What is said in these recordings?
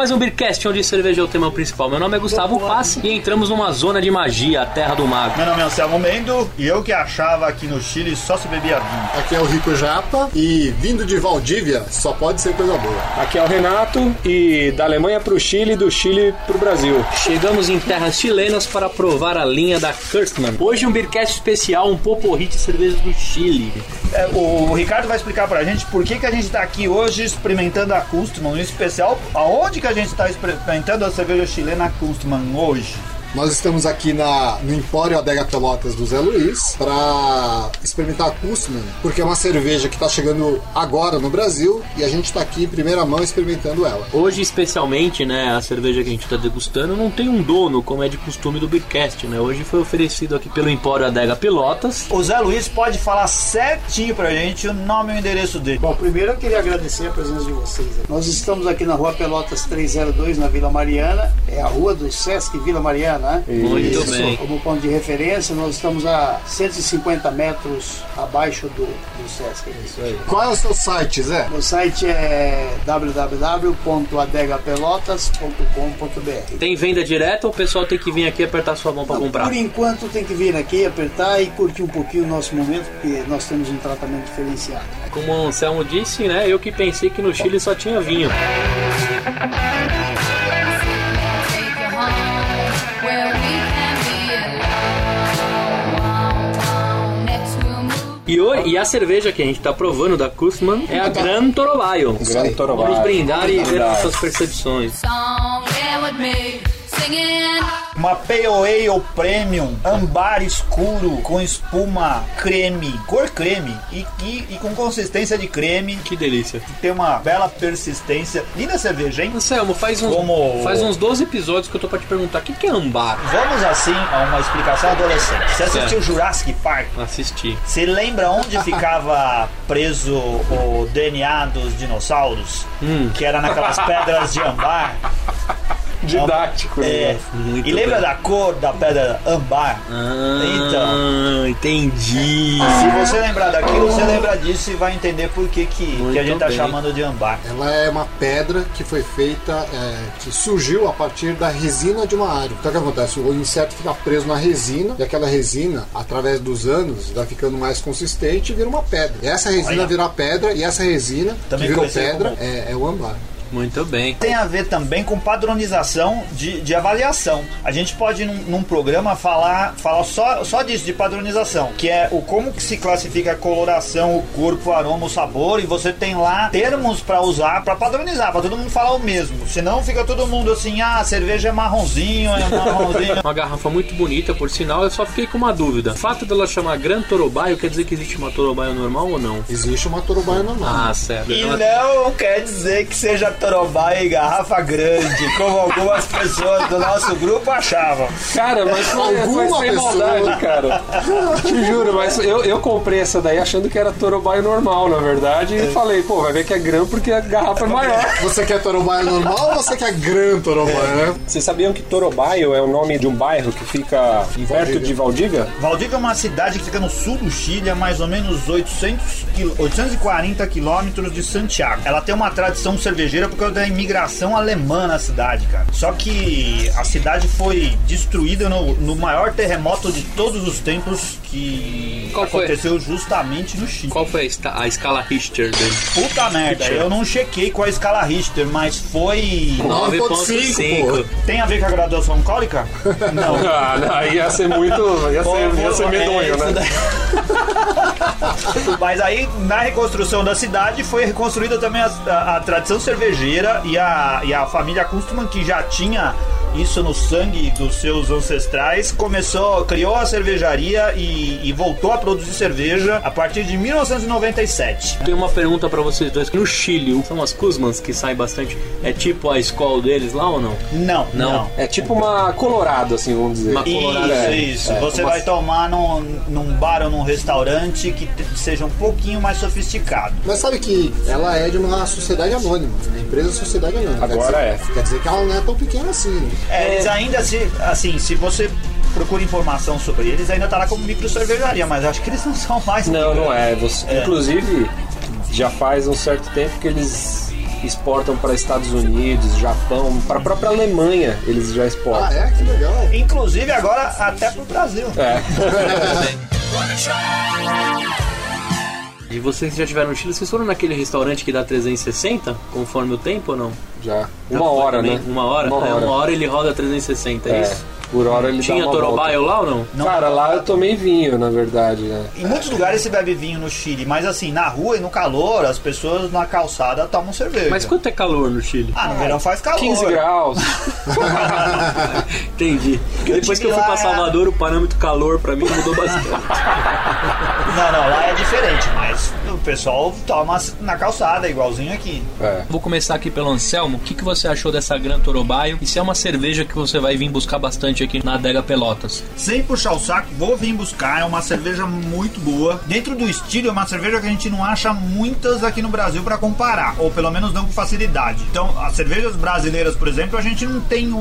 Mais um Beercast, onde cerveja é o tema principal. Meu nome é Gustavo Passe e entramos numa zona de magia, a terra do mago. Meu nome é Anselmo Mendo e eu que achava que no Chile só se bebia vinho. Aqui é o Rico Japa e vindo de Valdívia só pode ser coisa boa. Aqui é o Renato e da Alemanha pro Chile, do Chile pro Brasil. Chegamos em terras chilenas para provar a linha da Kurstmann. Hoje um Beercast especial, um poporri de cervejas do Chile. É, o Ricardo vai explicar pra gente por que, que a gente tá aqui hoje experimentando a Kunstmann, em especial aonde que a gente tá experimentando a cerveja chilena Kunstmann hoje. Nós estamos aqui na, no Empório Adega Pelotas do Zé Luiz para experimentar a Kustman, porque é uma cerveja que está chegando agora no Brasil e a gente está aqui em primeira mão experimentando ela. Hoje, especialmente, né, a cerveja que a gente está degustando não tem um dono, como é de costume do Beercast, né? Hoje foi oferecido aqui pelo Empório Adega Pelotas. O Zé Luiz pode falar certinho pra gente o nome e o endereço dele. Bom, primeiro eu queria agradecer a presença de vocês. Nós estamos aqui na rua Pelotas 302, na Vila Mariana. É a rua do Sesc Vila Mariana, né? Muito Isso. bem. Como ponto de referência, nós estamos a 150 metros abaixo do, do Sesc. Isso aí. Qual é o seu site, Zé? O site é www.adegapelotas.com.br. Tem venda direta ou o pessoal tem que vir aqui apertar sua mão para comprar? Por enquanto tem que vir aqui, apertar e curtir um pouquinho o nosso momento, porque nós temos um tratamento diferenciado. Como o Anselmo disse, né? Eu que pensei que no Chile só tinha vinho. E, o- e a cerveja que a gente tá provando da Kustman é a Gran Torobaio. Grande Torobaio. Vamos brindar e ver nossas percepções. Song yeah, with me singing. Uma Pale Ale Premium, ambar escuro, com espuma creme, cor creme e, e, e com consistência de creme. Que delícia. Tem uma bela persistência. Linda cerveja, hein? Anselmo, faz uns, Como- faz uns 12 episódios que eu tô pra te perguntar o que, que é ambar? Vamos assim a uma explicação adolescente. Você assistiu Jurassic Park? Assisti. Você lembra onde ficava preso o DNA dos dinossauros? Hum. Que era naquelas pedras de ambar? Didático, É. né? Muito e lembra bem. da cor da pedra ambar? Ah, Então. entendi. Se você lembrar daquilo, você lembra disso e vai entender por que, que, que a gente tá bem. chamando de ambar. Ela é uma pedra que foi feita, é, que surgiu a partir da resina de uma árvore. Então o que acontece? O inseto fica preso na resina e aquela resina, através dos anos, vai ficando mais consistente e vira uma pedra. E essa resina Olha. vira pedra e essa resina Também que virou pedra como- é, é o ambar. Muito bem. Tem a ver também com padronização de, de avaliação. A gente pode, num, num programa, falar, falar só, só disso, de padronização, que é o como que se classifica a coloração, o corpo, o aroma, o sabor, e você tem lá termos pra usar pra padronizar, pra todo mundo falar o mesmo. Senão fica todo mundo assim, ah, a cerveja é marronzinho, é marronzinho. Uma garrafa muito bonita, por sinal, eu só fiquei com uma dúvida. O fato dela chamar Gran Torobaio quer dizer que existe uma Torobaio normal ou não? Existe uma torobaia normal. Ah, certo. E Ela- não quer dizer que seja torobá e garrafa grande, como algumas pessoas do nosso grupo achavam. Cara, mas foi, Alguma foi sem pessoa- maldade, cara. Te juro, mas eu, eu comprei essa daí achando que era Torobaio normal, na verdade, e falei, pô, vai ver que é grão porque a garrafa é maior. Você quer torobaia normal ou você quer gran torobaia, né? Vocês sabiam que Torobaio é o nome de um bairro que fica perto de Valdívia? Valdívia é uma cidade que fica no sul do Chile, a mais ou menos 800 quil- 840 quilômetros de Santiago. Ela tem uma tradição cervejeira causa da imigração alemã na cidade, cara. Só que a cidade foi destruída no, no maior terremoto de todos os tempos que Qual foi? aconteceu justamente no Chile. Qual foi a, a escala Richter dele? Puta merda, eu não chequei com a escala Richter, mas foi. 9.5, pô. Tem a ver com a graduação alcoólica? Não. Ah, não, aí ia ser muito. ia ser, ia ser medonho, É, né? Mas aí, na reconstrução da cidade, foi reconstruída também a, a- a tradição cervejeira e a, e a família Kunstmann, que já tinha isso no sangue dos seus ancestrais, começou, criou a cervejaria e, e voltou a produzir cerveja a partir de 1997. Tenho uma pergunta pra vocês dois. No Chile, são as Kuzmans que saem bastante. É tipo a escola deles lá ou não? Não, Não. não. É tipo uma Colorado, assim, vamos dizer. Uma Isso, Colorado, é. isso. É, Você uma- vai tomar num, num bar ou num restaurante que seja um pouquinho mais sofisticado. Mas sabe que ela é de uma sociedade anônima, a empresa sociedade anônima. Agora quer é. dizer, Quer dizer que ela não é tão pequena assim. né? É, eles ainda se, assim, se você procura informação sobre eles, ainda tá lá como micro cervejaria, mas acho que eles não são mais. Não, micro. não é. Você- Inclusive, já faz um certo tempo que eles exportam para Estados Unidos, Japão, para a própria Alemanha eles já exportam. Ah, é? Que legal. Inclusive agora até pro Brasil. É. E vocês que já estiveram no Chile, vocês foram naquele restaurante que dá 360, conforme o tempo ou não? Já. Uma hora, né? Uma hora? Uma É, hora. uma hora ele roda 360, é, É, isso? Por hora ele Tinha Torobaio lá ou não? Cara, lá eu tomei vinho, na verdade, né? Em muitos lugares se bebe vinho no Chile, mas assim, na rua e no calor, as pessoas na calçada tomam cerveja. Mas quanto é calor no Chile? Ah, no verão faz calor. 15 graus. Entendi. Porque depois que eu fui pra Salvador, o parâmetro calor pra mim mudou bastante. Não, não, lá é diferente, mas o pessoal toma na calçada, igualzinho aqui. É. Vou começar aqui pelo Anselmo. O que, que você achou dessa Gran Torobaio? E se é uma cerveja que você vai vir buscar bastante aqui na Adega Pelotas? Sem puxar o saco, vou vir buscar. É uma cerveja muito boa. Dentro do estilo, é uma cerveja que a gente não acha muitas aqui no Brasil pra comparar, ou pelo menos não com facilidade. Então, as cervejas brasileiras, por exemplo, a gente não tem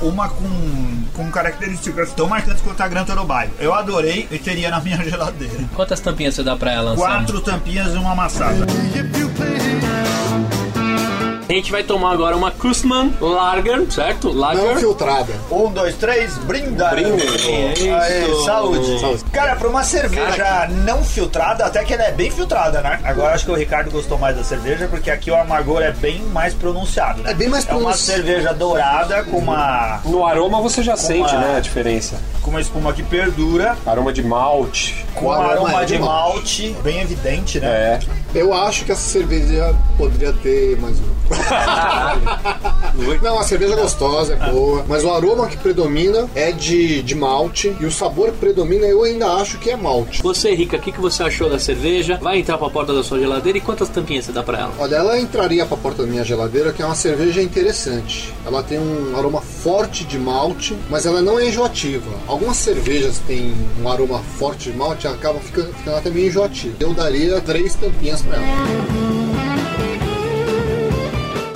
uma com, com características tão marcantes quanto a Gran Torobaio. Eu adorei e teria na minha geladeira. Quantas tampinhas você dá pra ela, Anselmo? Quatro tampinhas e uma amassada. A gente vai tomar agora uma Kussmann Lager, certo? Lager. Não filtrada. Um, dois, três, brinda! Brinde. Aê, Isso. saúde. Saúde. Cara, pra uma cerveja não filtrada, até que ela é bem filtrada, né? Agora acho que o Ricardo gostou mais da cerveja, porque aqui o amargor é bem mais pronunciado. né? É bem mais É uma cerveja dourada com uma, No aroma você já sente, uma- né, a diferença. com uma espuma que perdura, Aroma de malte. com um aroma aroma é de de malte, bem evidente, né? É. Eu acho que essa cerveja poderia ter mais um. Não, a cerveja é gostosa, é boa, mas o aroma que predomina é de, de malte e o sabor que predomina eu ainda acho que é malte. Você, Rica, o que, que você achou da cerveja? Vai entrar pra porta da sua geladeira e quantas tampinhas você dá pra ela? Olha, ela entraria pra porta da minha geladeira, que é uma cerveja interessante. Ela tem um aroma forte de malte, mas ela não é enjoativa. Algumas cervejas têm um aroma forte de malte e acaba ficando, ficando até meio enjoativa. Eu daria três tampinhas pra ela.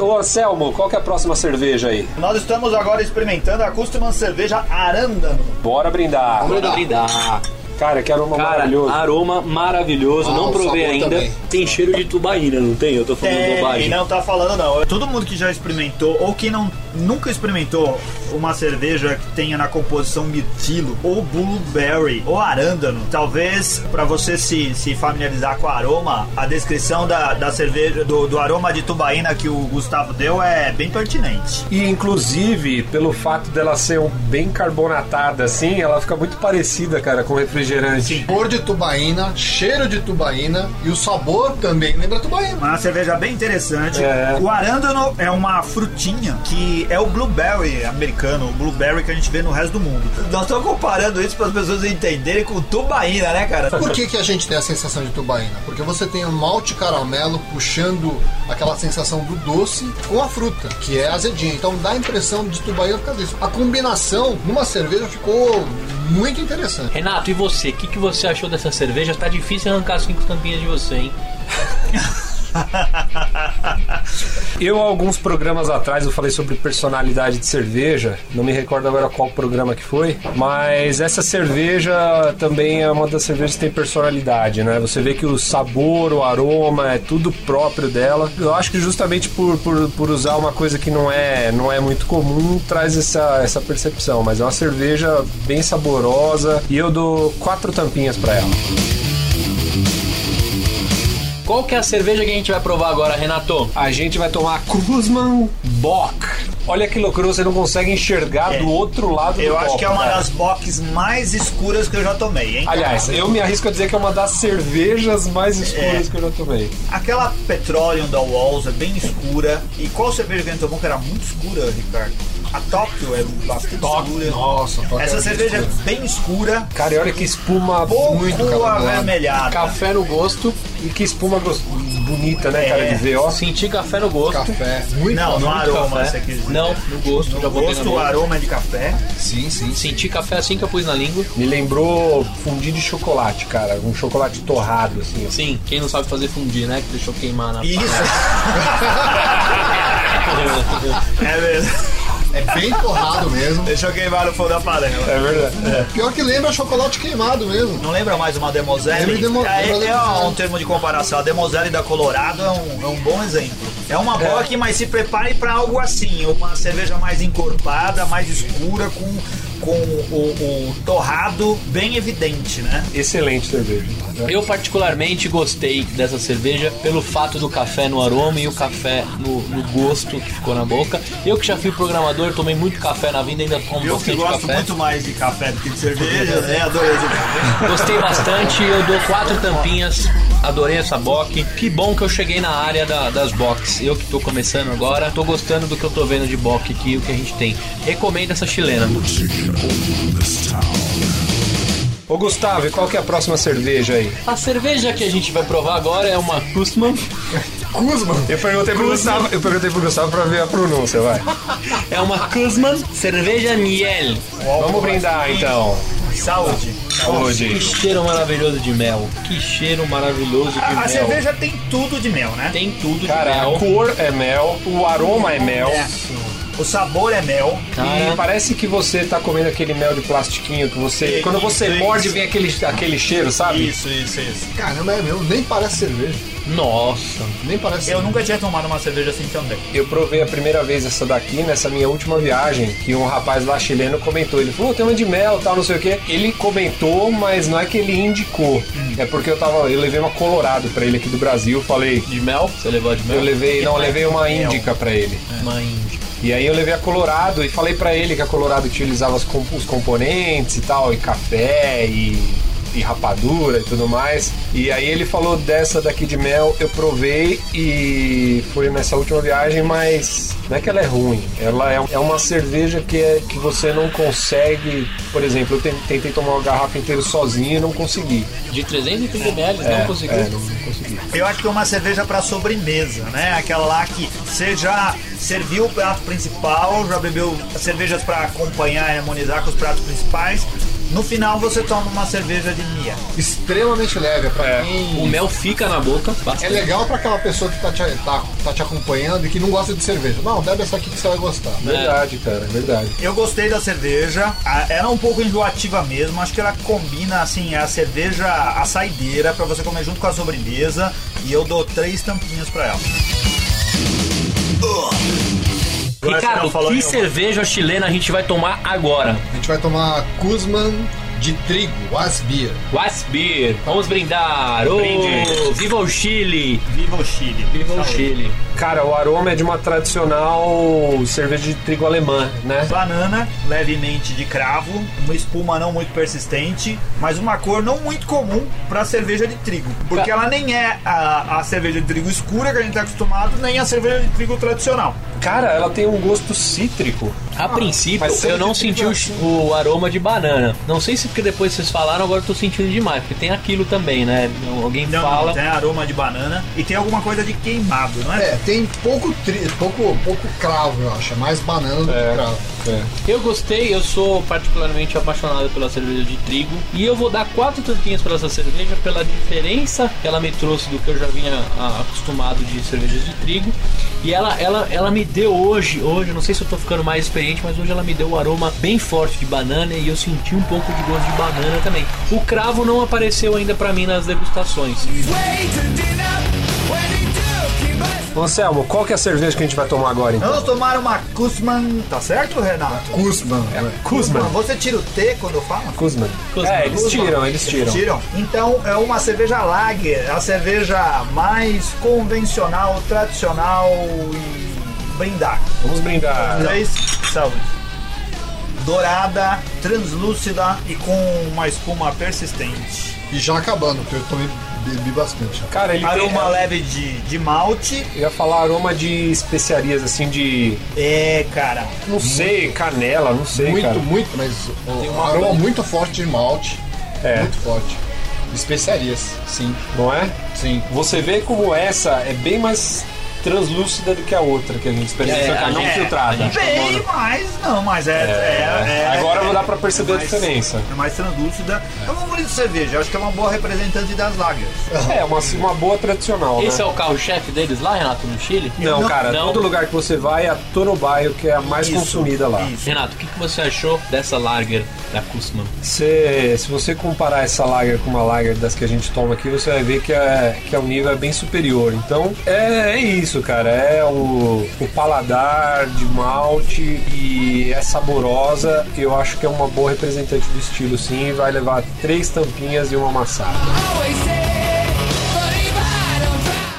Ô, Anselmo, qual que é a próxima cerveja aí? Nós estamos agora experimentando a Custom Cerveja Arándano. Bora brindar. Vamos brindar. brindar. Cara, que aroma Cara, maravilhoso. aroma maravilhoso. Ah, não provei ainda. também. Tem cheiro de tubaína, não tem? Eu tô falando Tem, bobagem. não tá falando não. Todo mundo que já experimentou ou que não nunca experimentou uma cerveja que tenha na composição mirtilo ou blueberry ou arándano, talvez pra você se, se familiarizar com o aroma, a descrição da, da cerveja do, do aroma de tubaína que o Gustavo deu é bem pertinente. E inclusive, pelo fato dela ser um bem carbonatada assim, ela fica muito parecida, cara, com refrigerante. Sim. Cor de tubaína, cheiro de tubaína e o sabor também lembra tubaína. Uma cerveja bem interessante. É. O arándano é uma frutinha que é o blueberry americano, o blueberry que a gente vê no resto do mundo. Nós estamos comparando isso para as pessoas entenderem com tubaína, né, cara? Por que, que a gente tem a sensação de tubaína? Porque você tem o malte caramelo puxando aquela sensação do doce com a fruta, que é azedinha. Então dá a impressão de tubaína por causa disso. A combinação numa cerveja ficou muito interessante. Renato, e você? O que, que você achou dessa cerveja? Tá difícil arrancar cinco tampinhas de você, hein? Eu, alguns programas atrás, eu falei sobre personalidade de cerveja. Não me recordo agora qual programa que foi. Mas essa cerveja também é uma das cervejas que tem personalidade, né? Você vê que o sabor, o aroma, é tudo próprio dela. Eu acho que justamente por, por, por usar uma coisa que não é, não é muito comum, traz essa, essa percepção. Mas é uma cerveja bem saborosa. E eu dou quatro tampinhas pra ela. Qual que é a cerveja que a gente vai provar agora, Renato? A gente vai tomar Kuzman Bock. Olha que loucura, você não consegue enxergar É. do outro lado Eu do acho copo, que é uma cara. das box mais escuras que eu já tomei, hein? Aliás, eu me arrisco a dizer que é uma das cervejas mais escuras É. que eu já tomei. Aquela Petroleum da Walls é bem escura. E qual cerveja que a gente tomou que era muito escura, Ricardo? A Tóquio é bastante escura. Nossa, Tóquio Essa é cerveja é bem escura, Cara, e olha que espuma pouco Muito avermelhada. café no gosto e que espuma bonita, né, cara, É. de ver, ó. Senti café no gosto. Café. Muito Não, no aroma, café. você quis dizer. Não, no gosto. No gosto, o aroma é de café. Sim, sim, sim. Senti café assim que eu pus na língua. Me lembrou fundi de chocolate, cara. Um chocolate torrado, assim. ó. Sim, quem não sabe fazer fundir, né? Que deixou queimar na Isso. é mesmo. É bem torrado mesmo. Deixa eu queimar no fundo da panela. É verdade. Pior que lembra chocolate queimado mesmo. Não lembra mais uma Demoselle? Lembra demo- é, lembra é Demoselle. um termo de comparação. A Demoselle da Colorado é um, é um bom exemplo. É uma bock, mas se prepare para algo assim. Uma cerveja mais encorpada, mais escura, com, com o, o torrado bem evidente, né? Excelente cerveja. Eu particularmente gostei dessa cerveja pelo fato do café no aroma e o café no, no gosto que ficou na boca. Eu que já fui programador, tomei muito café na vida, ainda tomo Eu que bastante gosto café. muito mais de café do que de cerveja, né? Adorei esse café. Gostei bastante, eu dou quatro tampinhas, adorei essa bock. Que bom que eu cheguei na área da- das box. Eu que tô começando agora, tô gostando do que eu tô vendo de bock aqui, o que a gente tem. Recomendo essa chilena. Ô Gustavo, e qual que é a próxima cerveja aí? A cerveja que a gente vai provar agora é uma Kustman. Kuzman. Eu perguntei pro Gustavo, eu perguntei pro Gustavo pra ver a pronúncia, vai. É uma Kustman cerveja miel. Vamos brindar então. Saúde. Que Saúde. cheiro maravilhoso de mel. Que cheiro maravilhoso de A, a mel. cerveja tem tudo de mel, né? Tem tudo de Cara, a mel. cor é mel, o aroma é mel. O sabor é mel. Cara, E parece que você tá comendo aquele mel de plastiquinho que você. Isso, quando você isso. morde, vem aquele, aquele cheiro, sabe? Isso, isso, isso. Caramba, é mesmo. Nem parece cerveja. nossa. Nem parece Eu cerveja. nunca tinha tomado uma cerveja assim também. Eu provei a primeira vez essa daqui nessa minha última viagem, que um rapaz lá chileno comentou. Ele falou, "Pô, tem uma de mel tal, não sei o que. Ele comentou, mas não é que ele indicou. É porque eu tava. Eu levei uma colorado pra ele aqui do Brasil. Falei. De mel? Você levou de mel? Eu levei. Não, eu levei uma índica pra ele. Uma índia. E aí eu levei a Colorado e falei pra ele que a Colorado utilizava os componentes e tal, e café e, e rapadura e tudo mais. E aí ele falou dessa daqui de mel, eu provei e foi nessa última viagem, mas não é que ela é ruim. Ela é, é uma cerveja que, é, que você não consegue. Por exemplo, eu ten- tentei tomar uma garrafa inteira sozinho e não consegui. De 330 ml, É, não conseguiu. é, não consegui. Eu acho que é uma cerveja pra sobremesa, né? Aquela lá que você já serviu o prato principal, já bebeu cervejas pra acompanhar e harmonizar com os pratos principais. No final você toma uma cerveja de mia. Extremamente leve. É pra É. quem... O mel fica na boca. É bastante. legal pra aquela pessoa que tá te, tá, tá te acompanhando e que não gosta de cerveja. Não, bebe essa aqui que você vai gostar. Verdade, cara, verdade. Eu gostei da cerveja, a- ela é um pouco enjoativa mesmo, acho que ela combina assim a cerveja, a saideira pra você comer junto com a sobremesa e eu dou três tampinhas pra ela. Agora Ricardo, que nenhuma. cerveja chilena a gente vai tomar agora? A gente vai tomar Kuzman de trigo, Wasbier. Wasbeer. Vamos brindar. Ô, Brinde. viva o Chile. Viva o Chile! Viva o. Chile. Cara, o aroma é de uma tradicional cerveja de trigo alemã, né? Banana, levemente de cravo, uma espuma não muito persistente, mas uma cor não muito comum para cerveja de trigo. Porque ela nem é a, a cerveja de trigo escura que a gente está acostumado, nem a cerveja de trigo tradicional. Cara, ela tem um gosto cítrico. A princípio, mas eu não senti o, ch- o aroma de banana. Não sei se porque depois vocês falaram, agora eu tô sentindo demais. Porque tem aquilo também, né? Alguém Não, fala. não, tem aroma de banana e tem alguma coisa de queimado, não é? É, tem pouco, tri, pouco, pouco cravo, eu acho. É mais banana do É. que cravo. É. Eu gostei, eu sou particularmente apaixonado pela cerveja de trigo. E eu vou dar quatro tampinhas para essa cerveja pela diferença que ela me trouxe do que eu já vinha ah, acostumado de cervejas de trigo. E ela, ela, ela me deu hoje, hoje, não sei se eu tô ficando mais experiente, mas hoje ela me deu um aroma bem forte de banana e eu senti um pouco de gosto de banana também. O cravo não apareceu ainda para mim nas degustações. Ô, Anselmo, qual que é a cerveja que a gente vai tomar agora, então? Vamos tomar uma Kuzman, tá certo, Renato? Kuzman. né? Kuzman. Você tira o T quando fala? Kuzman. Kuzman. É, eles tiram, eles tiram. Tiram. Então é uma cerveja lager, a cerveja mais convencional, tradicional e brindar. Vamos brindar. Três, saúde. Dourada, translúcida e com uma espuma persistente. E já acabando, porque eu também bebi bastante. Cara, ele Aroma tem... leve de, de malte. Eu ia falar aroma de especiarias, assim, de... É, cara. Não sei, canela, não sei, muito, cara. muito, mas Tem uma- aroma muito forte de malte. É. Muito forte. Especiarias, sim. Não é? Sim. Você vê como essa é bem mais translúcida do que a outra que a gente experimenta, É, não gente- filtrada. Bem mais, não, mas é. é- é- Agora é- dá pra perceber é a mais- diferença. É mais translúcida. É uma bonita cerveja, acho que é uma boa representante das lagers. É, uma, uma boa tradicional, Esse né? é o carro-chefe deles lá, Renato, no Chile? Não, Não, cara, não. todo lugar que você vai, a Torobaio, que é a mais Isso, consumida lá. isso. Renato, o que, que você achou dessa lager da Kussmann? Você, se você comparar essa lager com uma lager das que a gente toma aqui, você vai ver que, é, que é, o nível é bem superior. Então, é, é isso, cara. É o, o paladar de malte e é saborosa. Eu acho que é uma boa representante do estilo, sim. Vai levar três tampinhas e uma amassada.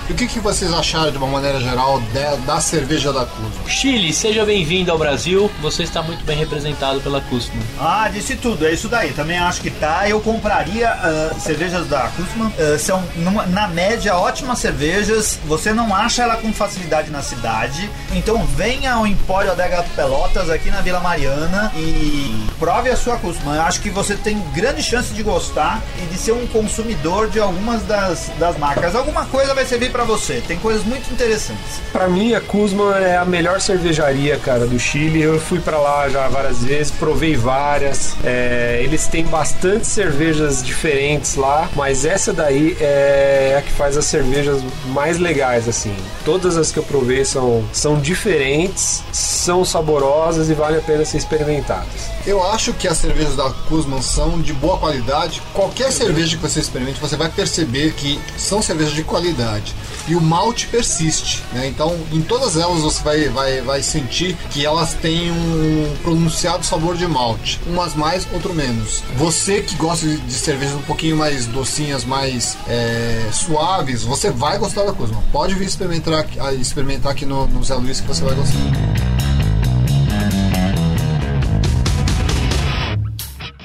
E o que, que vocês acharam de uma maneira geral da, da cerveja da Kuzma? Chile, seja bem-vindo ao Brasil. Você está muito bem representado pela Kussmann. Ah, disse tudo, é isso daí. Também acho que tá. Eu compraria ah, cervejas da Kussmann. Ah, são, numa- na média, ótimas cervejas. Você não acha ela com facilidade na cidade. Então venha ao Empório Adega Pelotas aqui na Vila Mariana e prove a sua Kussmann. Eu acho que você tem grande chance de gostar e de ser um consumidor de algumas das, das marcas. Alguma coisa vai servir pra você. Tem coisas muito interessantes. Pra mim, a Kuzma é a melhor cervejaria, cara, do Chile. Eu fui pra lá já várias vezes, provei várias. É, eles têm bastante cervejas diferentes lá, mas essa daí é a que faz as cervejas mais legais, assim. Todas as que eu provei são, são diferentes, são saborosas e vale a pena ser experimentadas. Eu acho que as cervejas da Kuzman são de boa qualidade. Qualquer cerveja que você experimente, você vai perceber que são cervejas de qualidade. E o malte persiste, né? Então, em todas elas você vai, vai, vai sentir que elas têm um pronunciado sabor de malte. Umas mais, outro menos. Você que gosta de, de cervejas um pouquinho mais docinhas, mais é, suaves, você vai gostar da Kuzman. Pode vir experimentar, experimentar aqui no, no Zé Luiz que você vai gostar.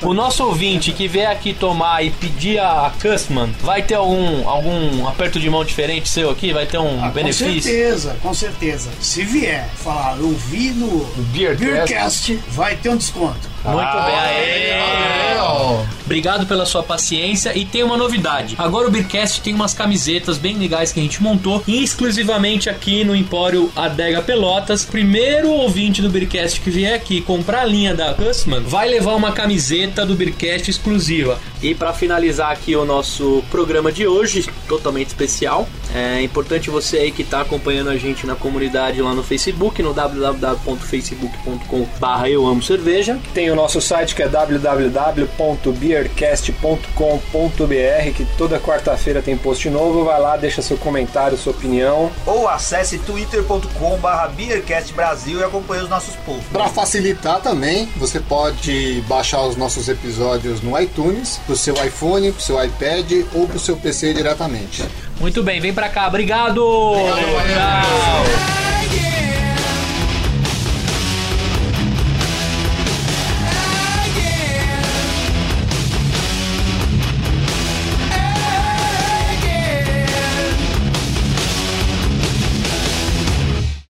O nosso ouvinte que vier aqui tomar e pedir a Kussmann, vai ter algum, algum aperto de mão diferente seu aqui? Vai ter um Ah, com benefício? certeza, com certeza. Se vier falar, eu vi no Beercast. Beercast, vai ter um desconto. Muito Ah, bem, aê! Obrigado pela sua paciência e tem uma novidade. Agora o Beercast tem umas camisetas bem legais que a gente montou exclusivamente aqui no Empório Adega Pelotas. Primeiro ouvinte do Beercast que vier aqui comprar a linha da Hussman vai levar uma camiseta do Beercast exclusiva. E para finalizar aqui o nosso programa de hoje, totalmente especial, é importante você aí que está acompanhando a gente na comunidade lá no Facebook, no www.facebook.com.br eu amo cerveja. Tem o nosso site que é www.beercast.com.br que toda quarta-feira tem post novo. Vai lá, deixa seu comentário, sua opinião. Ou acesse twitter.com.br BeerCastBrasil e acompanhe os nossos posts. Para facilitar também, você pode baixar os nossos episódios no iTunes, pro seu iPhone, pro seu iPad ou pro seu PC diretamente. Muito bem, vem pra cá, obrigado! Obrigado, valeu. Tchau!